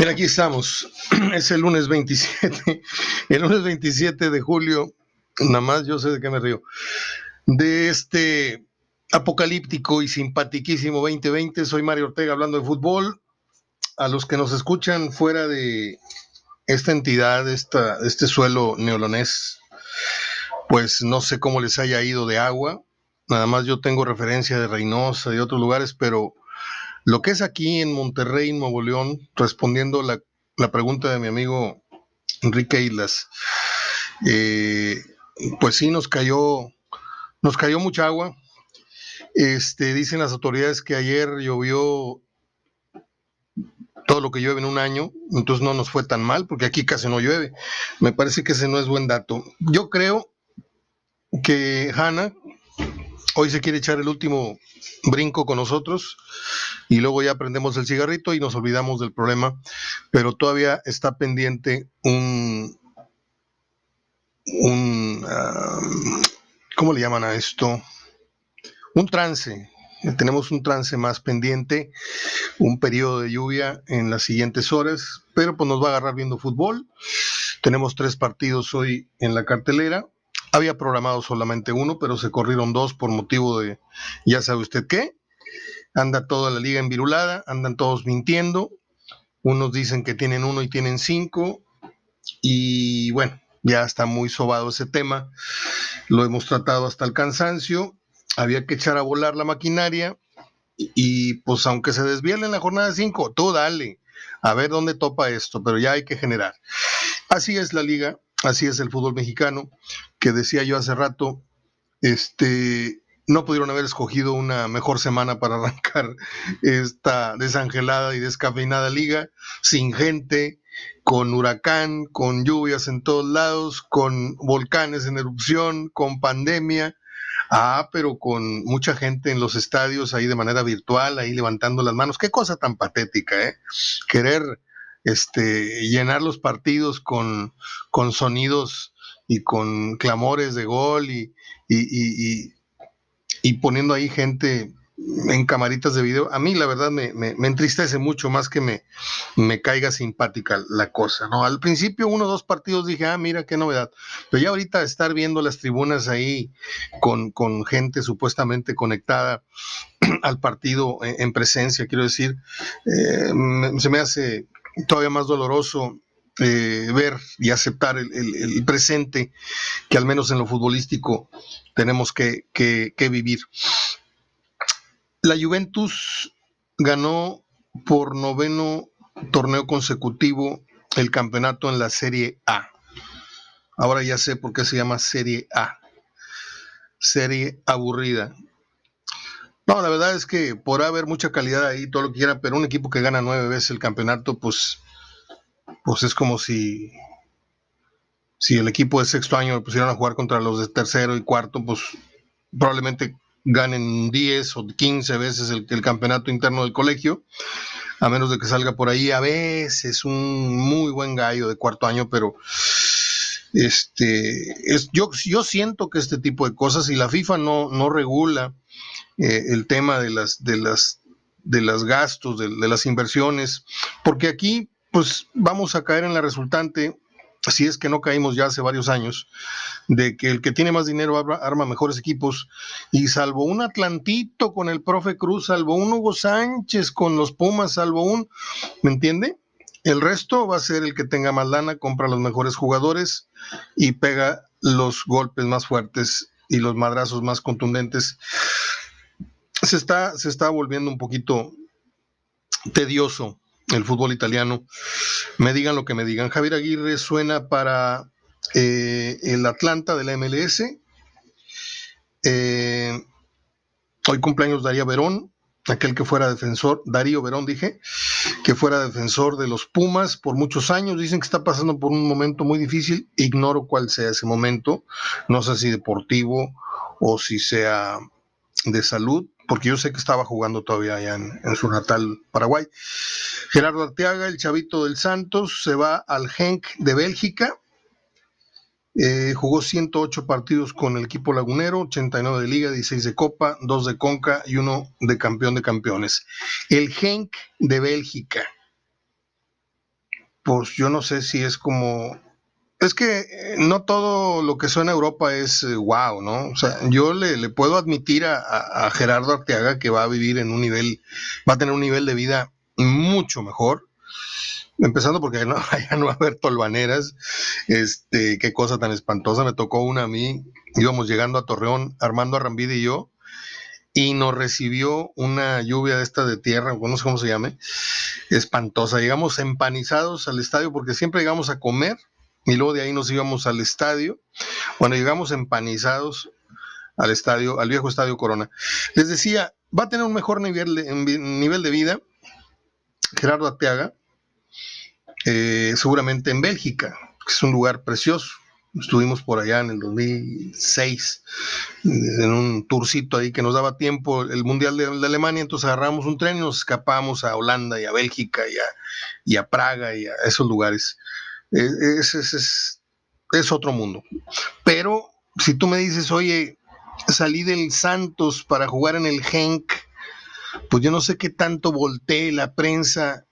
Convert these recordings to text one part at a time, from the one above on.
Bien, aquí estamos. Es el lunes 27. El lunes 27 de julio. Nada más yo sé de qué me río. De este apocalíptico y simpatiquísimo 2020. Soy Mario Ortega hablando de fútbol. A los que nos escuchan fuera de esta entidad, esta, este suelo neolonés, pues no sé cómo les haya ido de agua. Nada más yo tengo referencia de Reynosa, de otros lugares, pero lo que es aquí en Monterrey, Nuevo León, respondiendo la, pregunta de mi amigo Enrique Islas, eh, pues sí nos cayó, nos cayó mucha agua. Este, dicen las autoridades que ayer llovió todo lo que llueve en un año, entonces no nos fue tan mal, porque aquí casi no llueve. Me parece que ese no es buen dato. Yo creo que Hanna hoy se quiere echar el último brinco con nosotros y luego ya prendemos el cigarrito y nos olvidamos del problema, pero todavía está pendiente un, un ah, ¿cómo le llaman a esto? Un trance. Tenemos un trance más pendiente, un periodo de lluvia en las siguientes horas, pero pues nos va a agarrar viendo fútbol. Tenemos tres partidos hoy en la cartelera. Había programado solamente uno, pero se corrieron dos por motivo de ya sabe usted qué. Anda toda la liga envirulada, andan todos mintiendo, unos dicen que tienen uno y tienen cinco, y bueno, ya está muy sobado ese tema, lo hemos tratado hasta el cansancio, había que echar a volar la maquinaria, y, pues aunque se desviele en la jornada 5, tú dale, a ver dónde topa esto, pero ya hay que generar. Así es la liga, así es el fútbol mexicano, que decía yo hace rato, este, no pudieron haber escogido una mejor semana para arrancar esta desangelada y descafeinada liga, sin gente, con huracán, con lluvias en todos lados, con volcanes en erupción, con pandemia. Ah, pero con mucha gente en los estadios ahí de manera virtual, ahí levantando las manos. Qué cosa tan patética, ¿eh? Querer este, llenar los partidos con, con sonidos y con clamores de gol y, y y poniendo ahí gente en camaritas de video, a mí la verdad me, entristece mucho más que me, me, caiga simpática la cosa, ¿no? Al principio uno o dos partidos dije, ah, mira qué novedad, pero ya ahorita estar viendo las tribunas ahí con, gente supuestamente conectada al partido en, presencia, quiero decir, eh, se me hace todavía más doloroso eh, ver y aceptar el, presente que al menos en lo futbolístico tenemos que, vivir. La Juventus ganó por noveno torneo consecutivo el campeonato en la Serie A. Ahora ya sé por qué se llama Serie A. Serie aburrida. No, la verdad es que por haber mucha calidad ahí, todo lo que quiera, pero un equipo que gana nueve veces el campeonato, pues pues es como si, si el equipo de sexto año lo pusieran a jugar contra los de tercero y cuarto, pues probablemente ganen 10 o 15 veces el, campeonato interno del colegio, a menos de que salga por ahí. A veces un muy buen gallo de cuarto año, pero este es, yo, yo siento que este tipo de cosas, y la FIFA no, no regula eh, el tema de las de las de los gastos, de, de las inversiones, porque aquí pues vamos a caer en la resultante, si es que no caímos ya hace varios años, de que el que tiene más dinero arma mejores equipos, y salvo un Atlantito con el profe Cruz, salvo un Hugo Sánchez con los Pumas, salvo un, ¿me entiende? El resto va a ser el que tenga más lana, compra los mejores jugadores y pega los golpes más fuertes y los madrazos más contundentes. Se está, se está volviendo un poquito tedioso el fútbol italiano. Me digan lo que me digan. Javier Aguirre suena para eh, el Atlanta de la MLS. Eh, hoy cumpleaños Darío Verón, aquel que fuera defensor, Darío Verón dije, que fuera defensor de los Pumas por muchos años. Dicen que está pasando por un momento muy difícil. Ignoro cuál sea ese momento. No sé si deportivo o si sea de salud, porque yo sé que estaba jugando todavía allá en, su natal Paraguay. Gerardo Arteaga, el chavito del Santos, se va al Genk de Bélgica. Eh, jugó 108 partidos con el equipo lagunero, 89 de liga, 16 de copa, 2 de conca y uno de campeón de campeones. El Genk de Bélgica. pues yo no sé si es como es que eh, no todo lo que suena Europa es wow, ¿no? O sea, yo le, puedo admitir a, Gerardo Arteaga que va a vivir en un nivel, va a tener un nivel de vida mucho mejor. Empezando porque no, allá no va a haber tolvaneras. Este, qué cosa tan espantosa. Me tocó una a mí. Íbamos llegando a Torreón, Armando Arrambide y yo, y nos recibió una lluvia de esta de tierra, no sé cómo se llame, espantosa. Llegamos empanizados al estadio porque siempre llegamos a comer y luego de ahí nos íbamos al estadio. Bueno, llegamos empanizados al estadio, al viejo estadio Corona. Les decía, va a tener un mejor nivel de, nivel de vida Gerardo Ateaga, eh, seguramente en Bélgica, que es un lugar precioso. Estuvimos por allá en el 2006, en un tourcito ahí que nos daba tiempo el Mundial de, Alemania, entonces agarramos un tren y nos escapamos a Holanda y a Bélgica y a Praga y a esos lugares. Es, es, es, otro mundo. Pero si tú me dices, oye, salí del Santos para jugar en el Genk, pues yo no sé qué tanto voltee la prensa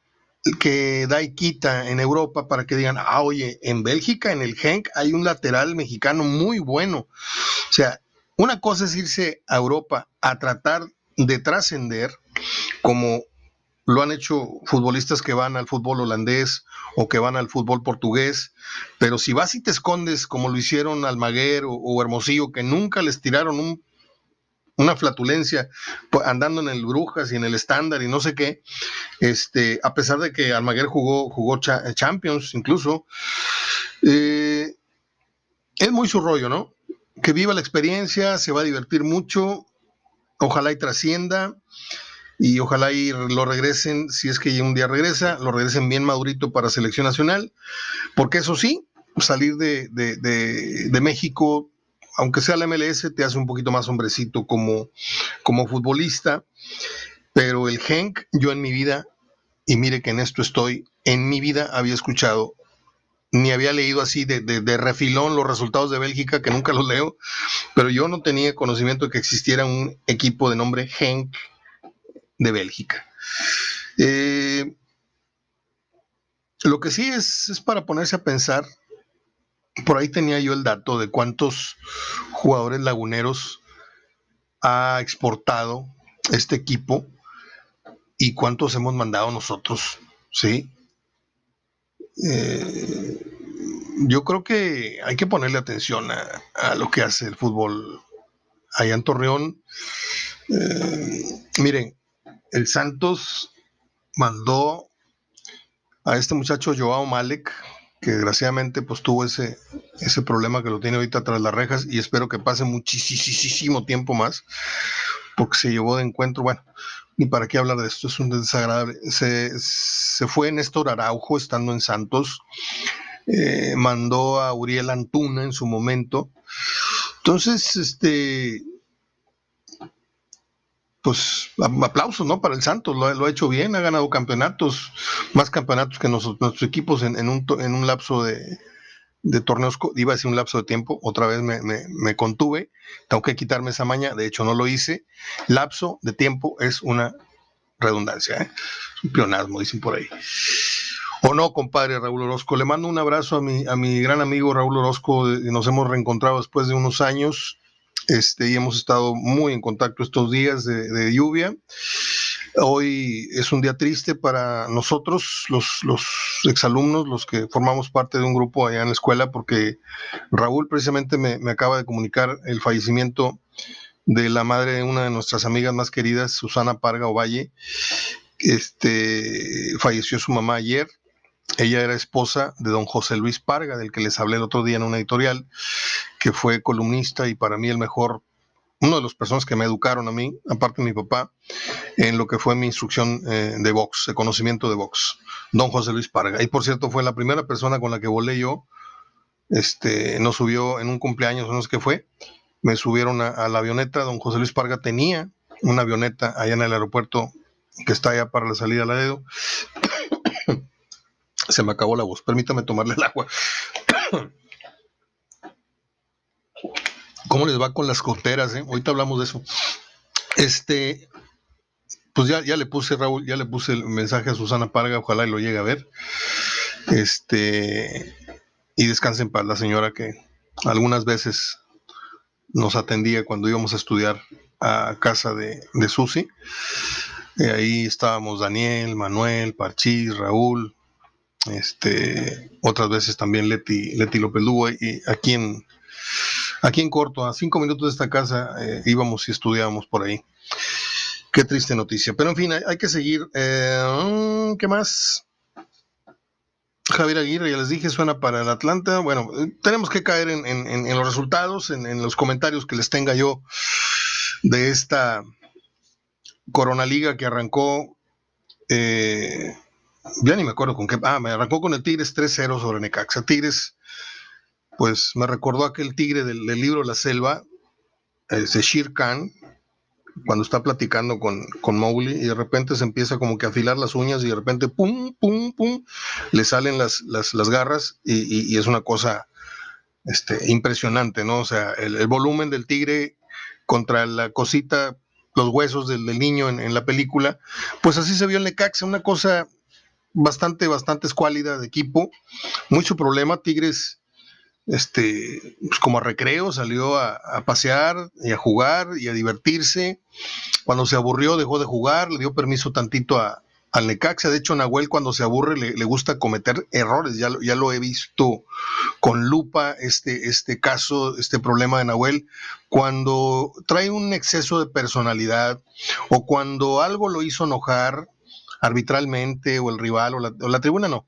que da y quita en Europa para que digan, ah, oye, en Bélgica, en el Genk, hay un lateral mexicano muy bueno. O sea, una cosa es irse a Europa a tratar de trascender como lo han hecho futbolistas que van al fútbol holandés o que van al fútbol portugués, pero si vas y te escondes como lo hicieron Almaguer o, Hermosillo, que nunca les tiraron una flatulencia pues, andando en el Brujas y en el estándar y no sé qué, este, a pesar de que Almaguer jugó, jugó Champions incluso, eh, es muy su rollo, ¿no? Que viva la experiencia, se va a divertir mucho, ojalá y trascienda y ojalá y lo regresen, si es que un día regresa, lo regresen bien madurito para selección nacional, porque eso sí, salir de, México, aunque sea la MLS, te hace un poquito más hombrecito como, como futbolista, pero el Genk, yo en mi vida, y mire que en esto estoy, en mi vida había escuchado ni había leído así de, de, refilón los resultados de Bélgica, que nunca los leo, pero yo no tenía conocimiento de que existiera un equipo de nombre Genk de Bélgica. Eh, lo que sí es, es para ponerse a pensar, por ahí tenía yo el dato de cuántos jugadores laguneros ha exportado este equipo y cuántos hemos mandado nosotros, ¿sí? Eh, yo creo que hay que ponerle atención a, lo que hace el fútbol allá en Torreón. Eh, miren, el Santos mandó a este muchacho Joao Malek, que desgraciadamente pues tuvo ese, ese problema que lo tiene ahorita tras las rejas y espero que pase muchísimo tiempo más, porque se llevó de encuentro, bueno, ni para qué hablar de esto, es un desagradable. Se, fue Néstor Araujo estando en Santos, eh, mandó a Uriel Antuna en su momento. Entonces, este, pues aplausos, ¿no? Para el Santos, lo, ha hecho bien, ha ganado campeonatos, más campeonatos que nuestros equipos en, un, en un lapso de, torneos, iba a decir un lapso de tiempo, otra vez me, contuve, tengo que quitarme esa maña, de hecho no lo hice, lapso de tiempo es una redundancia, ¿eh? un pleonasmo, dicen por ahí. O no, compadre Raúl Orozco, le mando un abrazo a mi, a mi gran amigo Raúl Orozco, nos hemos reencontrado después de unos años, este, y hemos estado muy en contacto estos días de, lluvia. Hoy es un día triste para nosotros, los, los exalumnos, los que formamos parte de un grupo allá en la escuela, porque Raúl precisamente me, acaba de comunicar el fallecimiento de la madre de una de nuestras amigas más queridas, Susana Parga Ovalle. Este, falleció su mamá ayer. Ella era esposa de don José Luis Parga, del que les hablé el otro día en una editorial, que fue columnista y para mí el mejor, uno de las personas que me educaron a mí, aparte de mi papá, en lo que fue mi instrucción eh, de box, de conocimiento de box, don José Luis Parga. Y por cierto, fue la primera persona con la que volé yo, este, nos subió en un cumpleaños, no sé qué fue, me subieron a, la avioneta, don José Luis Parga tenía una avioneta allá en el aeropuerto que está allá para la salida a Laredo se me acabó la voz. Permítame tomarle el agua. ¿Cómo les va con las coteras? Eh? Ahorita hablamos de eso. Este, pues ya, ya le puse, Raúl, ya le puse el mensaje a Susana Parga, ojalá y lo llegue a ver. Este, y descansen para la señora que algunas veces nos atendía cuando íbamos a estudiar a casa de, de Susi. ahí estábamos Daniel, Manuel, Parchís, Raúl, este, otras veces también Leti, Leti López Lugo, y aquí en, aquí en corto, a cinco minutos de esta casa, eh, íbamos y estudiábamos por ahí. Qué triste noticia. Pero en fin, hay, que seguir. Eh, ¿Qué más? Javier Aguirre, ya les dije, suena para el Atlanta. Bueno, eh, tenemos que caer en, los resultados, en, los comentarios que les tenga yo de esta Corona Liga que arrancó. ya ni me acuerdo con qué. Ah, me arrancó con el Tigres 3-0 sobre Necaxa. Tigres pues me recordó aquel tigre del, libro La Selva, ese Shir Khan, cuando está platicando con, con Mowgli y de repente se empieza como que a afilar las uñas y de repente pum, pum, pum, le salen las, las, garras y, es una cosa este, impresionante, ¿no? O sea, el, volumen del tigre contra la cosita, los huesos del, niño en, en, la película, pues así se vio en Necaxa, una cosa bastante, bastante escuálida de equipo, mucho problema, Tigres este, pues como a recreo, salió a, pasear y a jugar y a divertirse. Cuando se aburrió dejó de jugar, le dio permiso tantito a, al Necaxa. De hecho, Nahuel cuando se aburre le, gusta cometer errores. Ya, ya lo he visto con lupa este, este caso, este problema de Nahuel. Cuando trae un exceso de personalidad o cuando algo lo hizo enojar arbitralmente o el rival o la, o la tribuna no,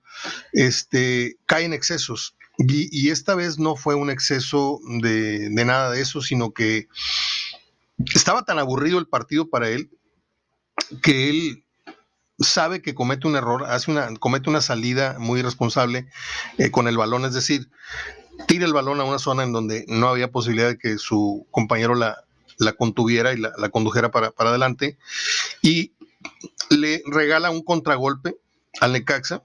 este, cae en excesos y, esta vez no fue un exceso de, nada de eso, sino que estaba tan aburrido el partido para él que él sabe que comete un error, hace una, comete una salida muy irresponsable eh, con el balón, es decir, tira el balón a una zona en donde no había posibilidad de que su compañero la, la contuviera y la, la condujera para, para, adelante y le regala un contragolpe al Necaxa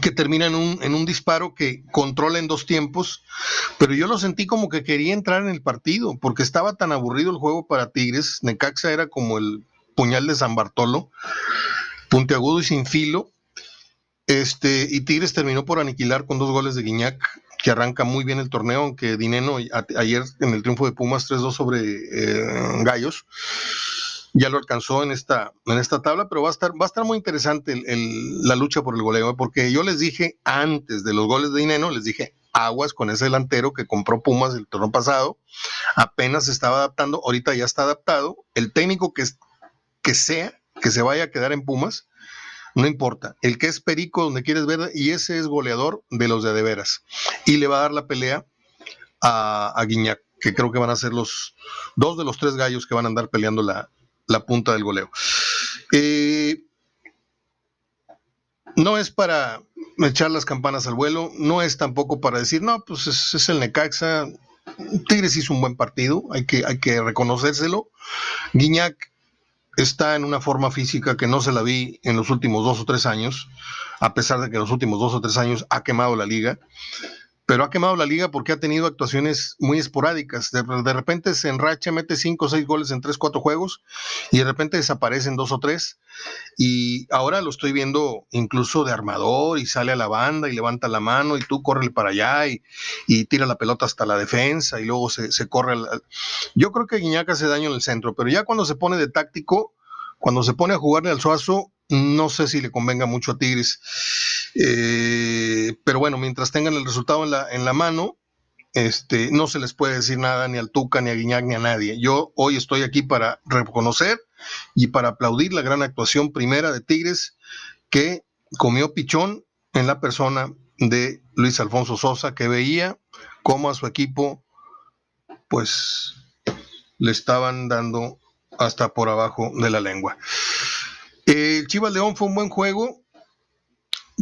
que termina en un, en un disparo que controla en dos tiempos, pero yo lo sentí como que quería entrar en el partido, porque estaba tan aburrido el juego para Tigres, Necaxa era como el puñal de San Bartolo, puntiagudo y sin filo, este, y Tigres terminó por aniquilar con dos goles de Guiñac, que arranca muy bien el torneo, aunque Dineno ayer en el triunfo de Pumas 3-2 sobre eh, Gallos, ya lo alcanzó en esta, en esta tabla, pero va a estar, va a estar muy interesante la lucha por el goleo, ¿eh? porque yo les dije antes de los goles de Dineno, les dije aguas con ese delantero que compró Pumas el torneo pasado, apenas se estaba adaptando, ahorita ya está adaptado, el técnico que, que sea, que se vaya a quedar en Pumas, no importa, el que es perico donde quieres ver, y ese es goleador de los de de veras, y le va a dar la pelea a, a Guiñac, que creo que van a ser los dos de los tres gallos que van a andar peleando la, la punta del goleo. Eh, no es para echar las campanas al vuelo, no es tampoco para decir, no, pues es, el Necaxa. Tigres hizo un buen partido, hay que, hay que reconocérselo. Guiñac está en una forma física que no se la vi en los últimos dos o tres años, a pesar de que en los últimos dos o tres años ha quemado la liga pero ha quemado la liga porque ha tenido actuaciones muy esporádicas. De, repente se enracha, mete cinco o seis goles en tres, cuatro juegos y de repente desaparecen dos o tres. Y ahora lo estoy viendo incluso de armador y sale a la banda y levanta la mano y tú corre para allá y, tira la pelota hasta la defensa y luego se, corre. Yo creo que Guiñac hace daño en el centro, pero ya cuando se pone de táctico, cuando se pone a jugarle al Suazo, no sé si le convenga mucho a Tigres. Eh, pero bueno, mientras tengan el resultado en la, en la mano, este, no se les puede decir nada ni al Tuca, ni a Guiñac, ni a nadie. Yo hoy estoy aquí para reconocer y para aplaudir la gran actuación primera de Tigres que comió pichón en la persona de Luis Alfonso Sosa, que veía cómo a su equipo, pues, le estaban dando hasta por abajo de la lengua. El Chivas León fue un buen juego.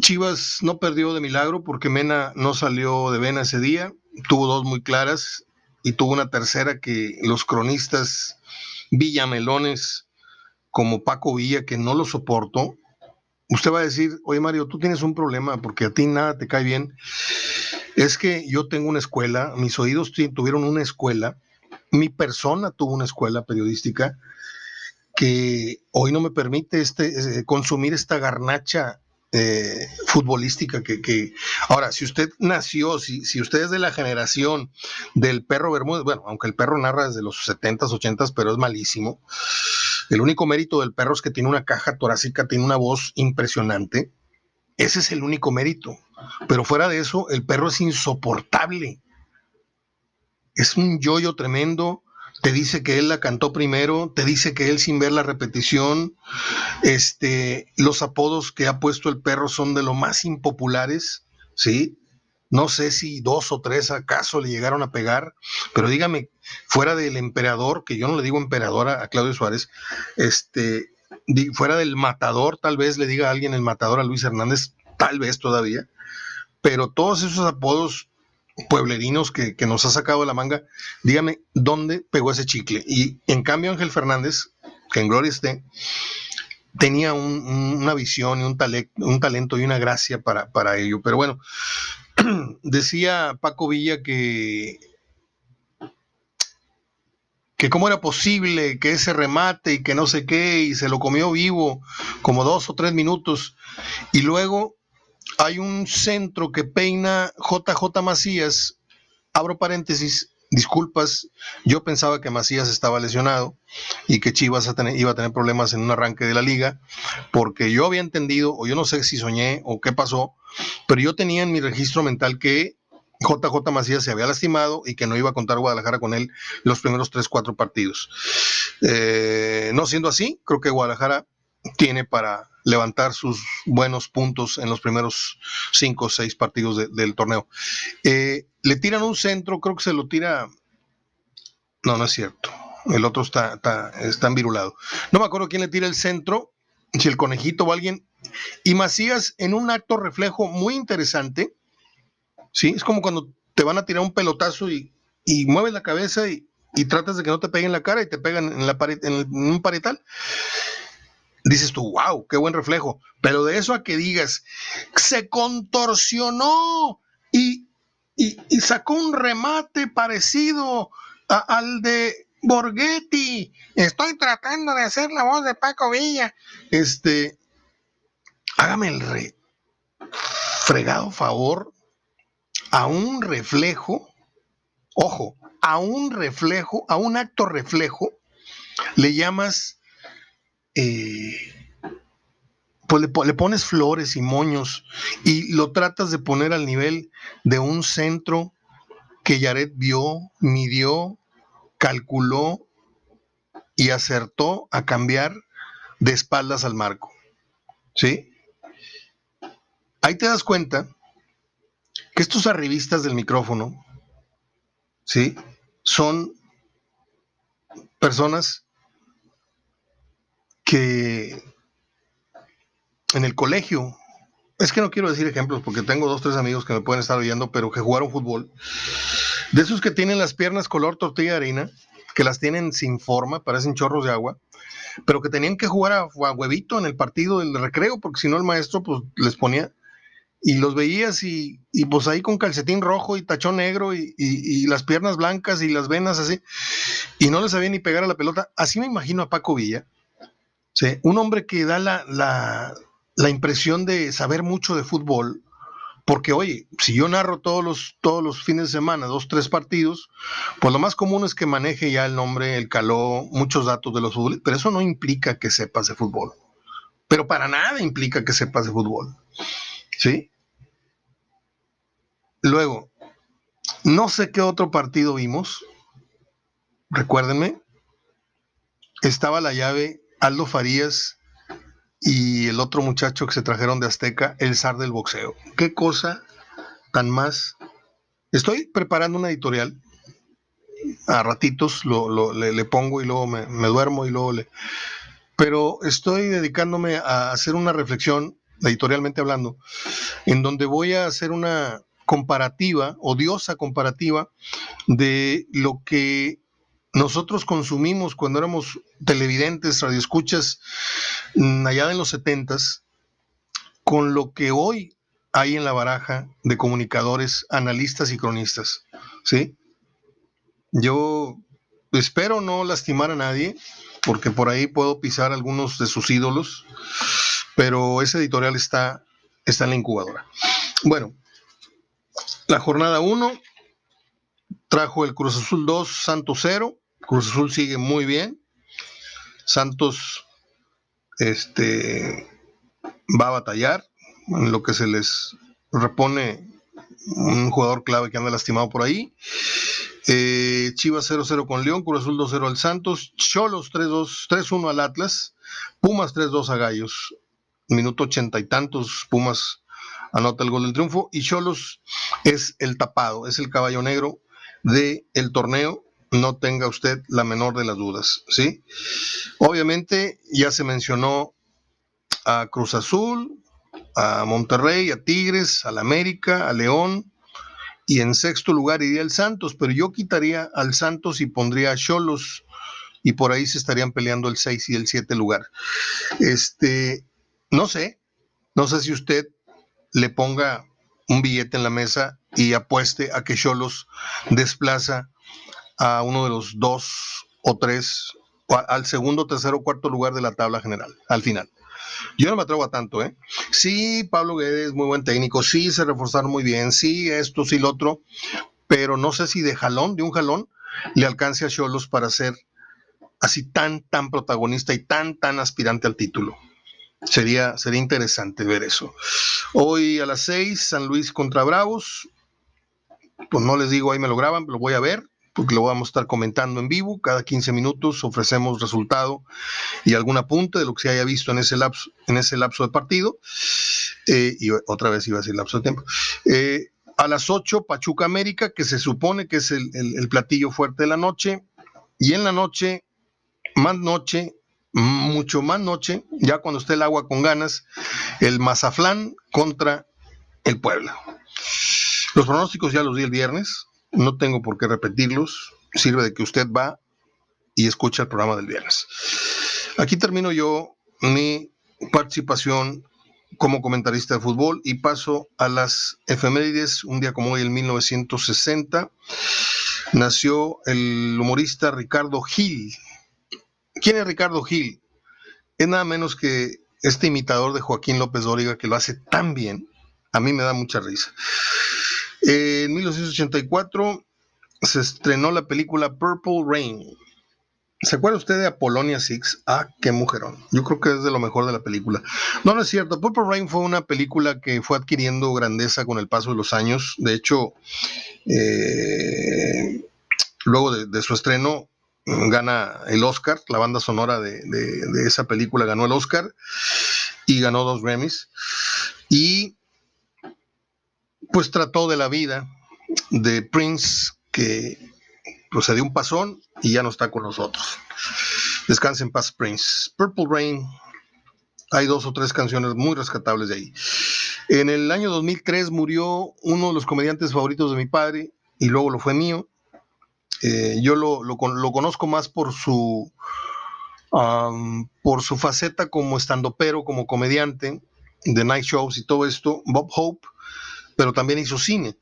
Chivas no perdió de milagro porque Mena no salió de vena ese día. Tuvo dos muy claras y tuvo una tercera que los cronistas villamelones como Paco Villa, que no lo soportó. Usted va a decir, oye Mario, tú tienes un problema porque a ti nada te cae bien. Es que yo tengo una escuela, mis oídos tuvieron una escuela, mi persona tuvo una escuela periodística que hoy no me permite este, eh, consumir esta garnacha eh, futbolística que, Ahora, si usted nació, si, si usted es de la generación del perro Bermúdez, bueno, aunque el perro narra desde los 70s, 80s, pero es malísimo, el único mérito del perro es que tiene una caja torácica, tiene una voz impresionante, ese es el único mérito. Pero fuera de eso, el perro es insoportable. Es un yoyo tremendo te dice que él la cantó primero, te dice que él sin ver la repetición, este, los apodos que ha puesto el perro son de lo más impopulares, ¿sí? No sé si dos o tres acaso le llegaron a pegar, pero dígame, fuera del emperador, que yo no le digo emperador a, Claudio Suárez, este, fuera del matador, tal vez le diga a alguien el matador a Luis Hernández, tal vez todavía, pero todos esos apodos pueblerinos que, nos ha sacado de la manga, dígame dónde pegó ese chicle. Y en cambio Ángel Fernández, que en gloria esté, tenía una visión y un, un talento y una gracia para, para ello. Pero bueno, decía Paco Villa que que cómo era posible que ese remate y que no sé qué, y se lo comió vivo como dos o tres minutos, y luego hay un centro que peina JJ Macías, abro paréntesis, disculpas, yo pensaba que Macías estaba lesionado y que Chivas iba a tener problemas en un arranque de la liga, porque yo había entendido, o yo no sé si soñé o qué pasó, pero yo tenía en mi registro mental que JJ Macías se había lastimado y que no iba a contar Guadalajara con él los primeros 3, 4 partidos. Eh, no siendo así, creo que Guadalajara tiene para levantar sus buenos puntos en los primeros cinco o seis partidos del torneo. Eh, le tiran un centro, creo que se lo tira. No, no es cierto. El otro está, está, está envirulado. No me acuerdo quién le tira el centro, si el conejito o alguien. Y Macías, en un acto reflejo muy interesante, ¿sí? Es como cuando te van a tirar un pelotazo y, y mueves la cabeza y, y, tratas de que no te peguen en la cara y te pegan en, la pared, en un paretal dices tú, wow, qué buen reflejo. Pero de eso a que digas, se contorsionó y, sacó un remate parecido al de Borghetti. Estoy tratando de hacer la voz de Paco Villa. Este, hágame el re, fregado favor a un reflejo, ojo, a un reflejo, a un acto reflejo, le llamas eh, pues le, pones flores y moños y lo tratas de poner al nivel de un centro que Yaret vio, midió, calculó y acertó a cambiar de espaldas al marco. ¿Sí? Ahí te das cuenta que estos arribistas del micrófono, ¿sí? Son personas que en el colegio, es que no quiero decir ejemplos porque tengo dos, tres amigos que me pueden estar oyendo, pero que jugaron fútbol, de esos que tienen las piernas color tortilla de harina, que las tienen sin forma, parecen chorros de agua, pero que tenían que jugar a, huevito en el partido del recreo, porque si no el maestro pues les ponía y los veías y, pues ahí con calcetín rojo y tachón negro y, y, las piernas blancas y las venas así, y no les sabía ni pegar a la pelota. Así me imagino a Paco Villa, Sí, un hombre que da la, la, impresión de saber mucho de fútbol, porque oye, si yo narro todos los, todos los fines de semana, dos, tres partidos, pues lo más común es que maneje ya el nombre, el caló, muchos datos de los fútbol, pero eso no implica que sepas de fútbol. Pero para nada implica que sepas de fútbol. ¿Sí? Luego, no sé qué otro partido vimos. Recuérdenme. Estaba la llave Aldo Farías y el otro muchacho que se trajeron de Azteca, el zar del boxeo. Qué cosa tan más. Estoy preparando una editorial. A ratitos lo, le, pongo y luego me, me, duermo y luego le. Pero estoy dedicándome a hacer una reflexión, editorialmente hablando, en donde voy a hacer una comparativa, odiosa comparativa, de lo que nosotros consumimos cuando éramos televidentes, radioescuchas, mm, allá en los setentas, con lo que hoy hay en la baraja de comunicadores, analistas y cronistas. ¿sí? Yo espero no lastimar a nadie, porque por ahí puedo pisar algunos de sus ídolos, pero ese editorial está está en la incubadora. Bueno, la jornada 1 trajo el Cruz Azul 2, Santos 0. Cruz Azul sigue muy bien. Santos este, va a batallar en lo que se les repone un jugador clave que anda lastimado por ahí. Eh, Chivas 0-0 con León, Cruz Azul 2-0 al Santos, Cholos 3-2, 3-1 al Atlas, Pumas 3-2 a Gallos, minuto ochenta y tantos, Pumas anota el gol del triunfo y Cholos es el tapado, es el caballo negro del el torneo, no tenga usted la menor de las dudas, ¿sí? Obviamente ya se mencionó a Cruz Azul, a Monterrey, a Tigres, al América, a León, y en sexto lugar iría el Santos, pero yo quitaría al Santos y pondría a Cholos y por ahí se estarían peleando el 6 y el 7 lugar. Este, no sé, no sé si usted le ponga un billete en la mesa y apueste a que Cholos desplaza a uno de los dos o tres, al segundo, tercero, cuarto lugar de la tabla general, al final. Yo no me atrevo a tanto, ¿eh? Sí, Pablo Guedes, muy buen técnico, sí, se reforzaron muy bien, sí, esto, sí, lo otro, pero no sé si de jalón, de un jalón, le alcance a Cholos para ser así tan, tan protagonista y tan, tan aspirante al título. Sería, sería interesante ver eso. Hoy a las seis, San Luis contra Bravos. Pues no les digo, ahí me lo graban, lo voy a ver porque lo vamos a estar comentando en vivo. Cada 15 minutos ofrecemos resultado y algún apunte de lo que se haya visto en ese lapso, en ese lapso de partido. Eh, y otra vez iba a decir lapso de tiempo. Eh, a las 8, Pachuca América, que se supone que es el, el, platillo fuerte de la noche. Y en la noche, más noche, mucho más noche, ya cuando esté el agua con ganas, el Mazaflán contra el Puebla. Los pronósticos ya los di el viernes no tengo por qué repetirlos, sirve de que usted va y escucha el programa del viernes. Aquí termino yo mi participación como comentarista de fútbol y paso a las efemérides. Un día como hoy, en 1960, nació el humorista Ricardo Gil. ¿Quién es Ricardo Gil? Es nada menos que este imitador de Joaquín López Dóriga que lo hace tan bien. A mí me da mucha risa. En 1984 se estrenó la película Purple Rain. ¿Se acuerda usted de Apolonia Six? Ah, qué mujerón. Yo creo que es de lo mejor de la película. No, no es cierto. Purple Rain fue una película que fue adquiriendo grandeza con el paso de los años. De hecho, eh, luego de, su estreno, gana el Oscar. La banda sonora de, de esa película ganó el Oscar y ganó dos Grammys. Y pues trató de la vida de Prince que procedió un pasón y ya no está con nosotros. Descanse en paz, Prince. Purple Rain, hay dos o tres canciones muy rescatables de ahí. En el año 2003 murió uno de los comediantes favoritos de mi padre y luego lo fue mío. Eh, yo lo, lo, conozco más por su, por su faceta como estandopero, como comediante de night shows y todo esto. Bob Hope pero también hizo cine.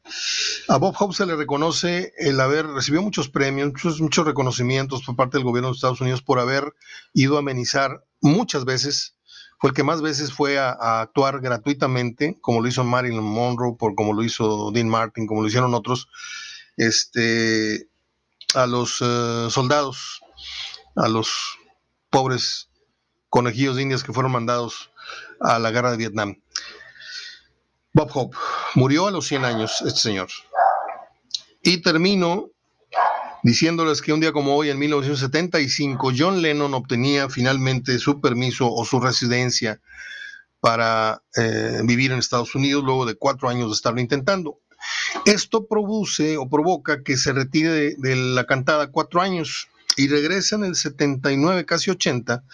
A Bob Hope se le reconoce el haber recibido muchos premios, muchos, reconocimientos por parte del gobierno de Estados Unidos por haber ido a amenizar muchas veces fue el que más veces fue a, actuar gratuitamente, como lo hizo Marilyn Monroe, por como lo hizo Dean Martin, como lo hicieron otros, este, a los eh, soldados, a los pobres conejillos de indias que fueron mandados a la guerra de Vietnam. Bob Hope. Murió a los 100 años este señor. Y termino diciéndoles que un día como hoy, en 1975, John Lennon obtenía finalmente su permiso o su residencia para eh, vivir en Estados Unidos luego de cuatro años de estarlo intentando. Esto produce o provoca que se retire de, de la cantada cuatro años y regresa en el 79, casi 80,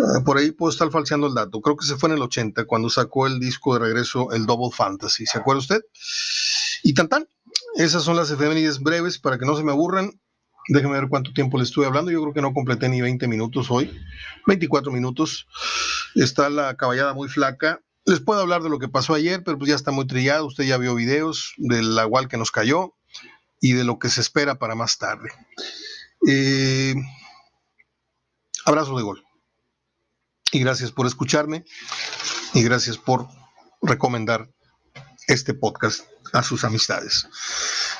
Ah, por ahí puedo estar falseando el dato. Creo que se fue en el 80 cuando sacó el disco de regreso, el Double Fantasy. ¿Se acuerda usted? Y tan tan. Esas son las efemérides breves para que no se me aburran. Déjeme ver cuánto tiempo le estuve hablando. Yo creo que no completé ni 20 minutos hoy. 24 minutos. Está la caballada muy flaca. Les puedo hablar de lo que pasó ayer, pero pues ya está muy trillado. Usted ya vio videos del agual que nos cayó y de lo que se espera para más tarde. Eh, abrazo de gol. Y gracias por escucharme y gracias por recomendar este podcast a sus amistades.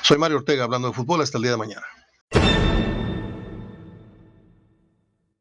Soy Mario Ortega hablando de fútbol hasta el día de mañana.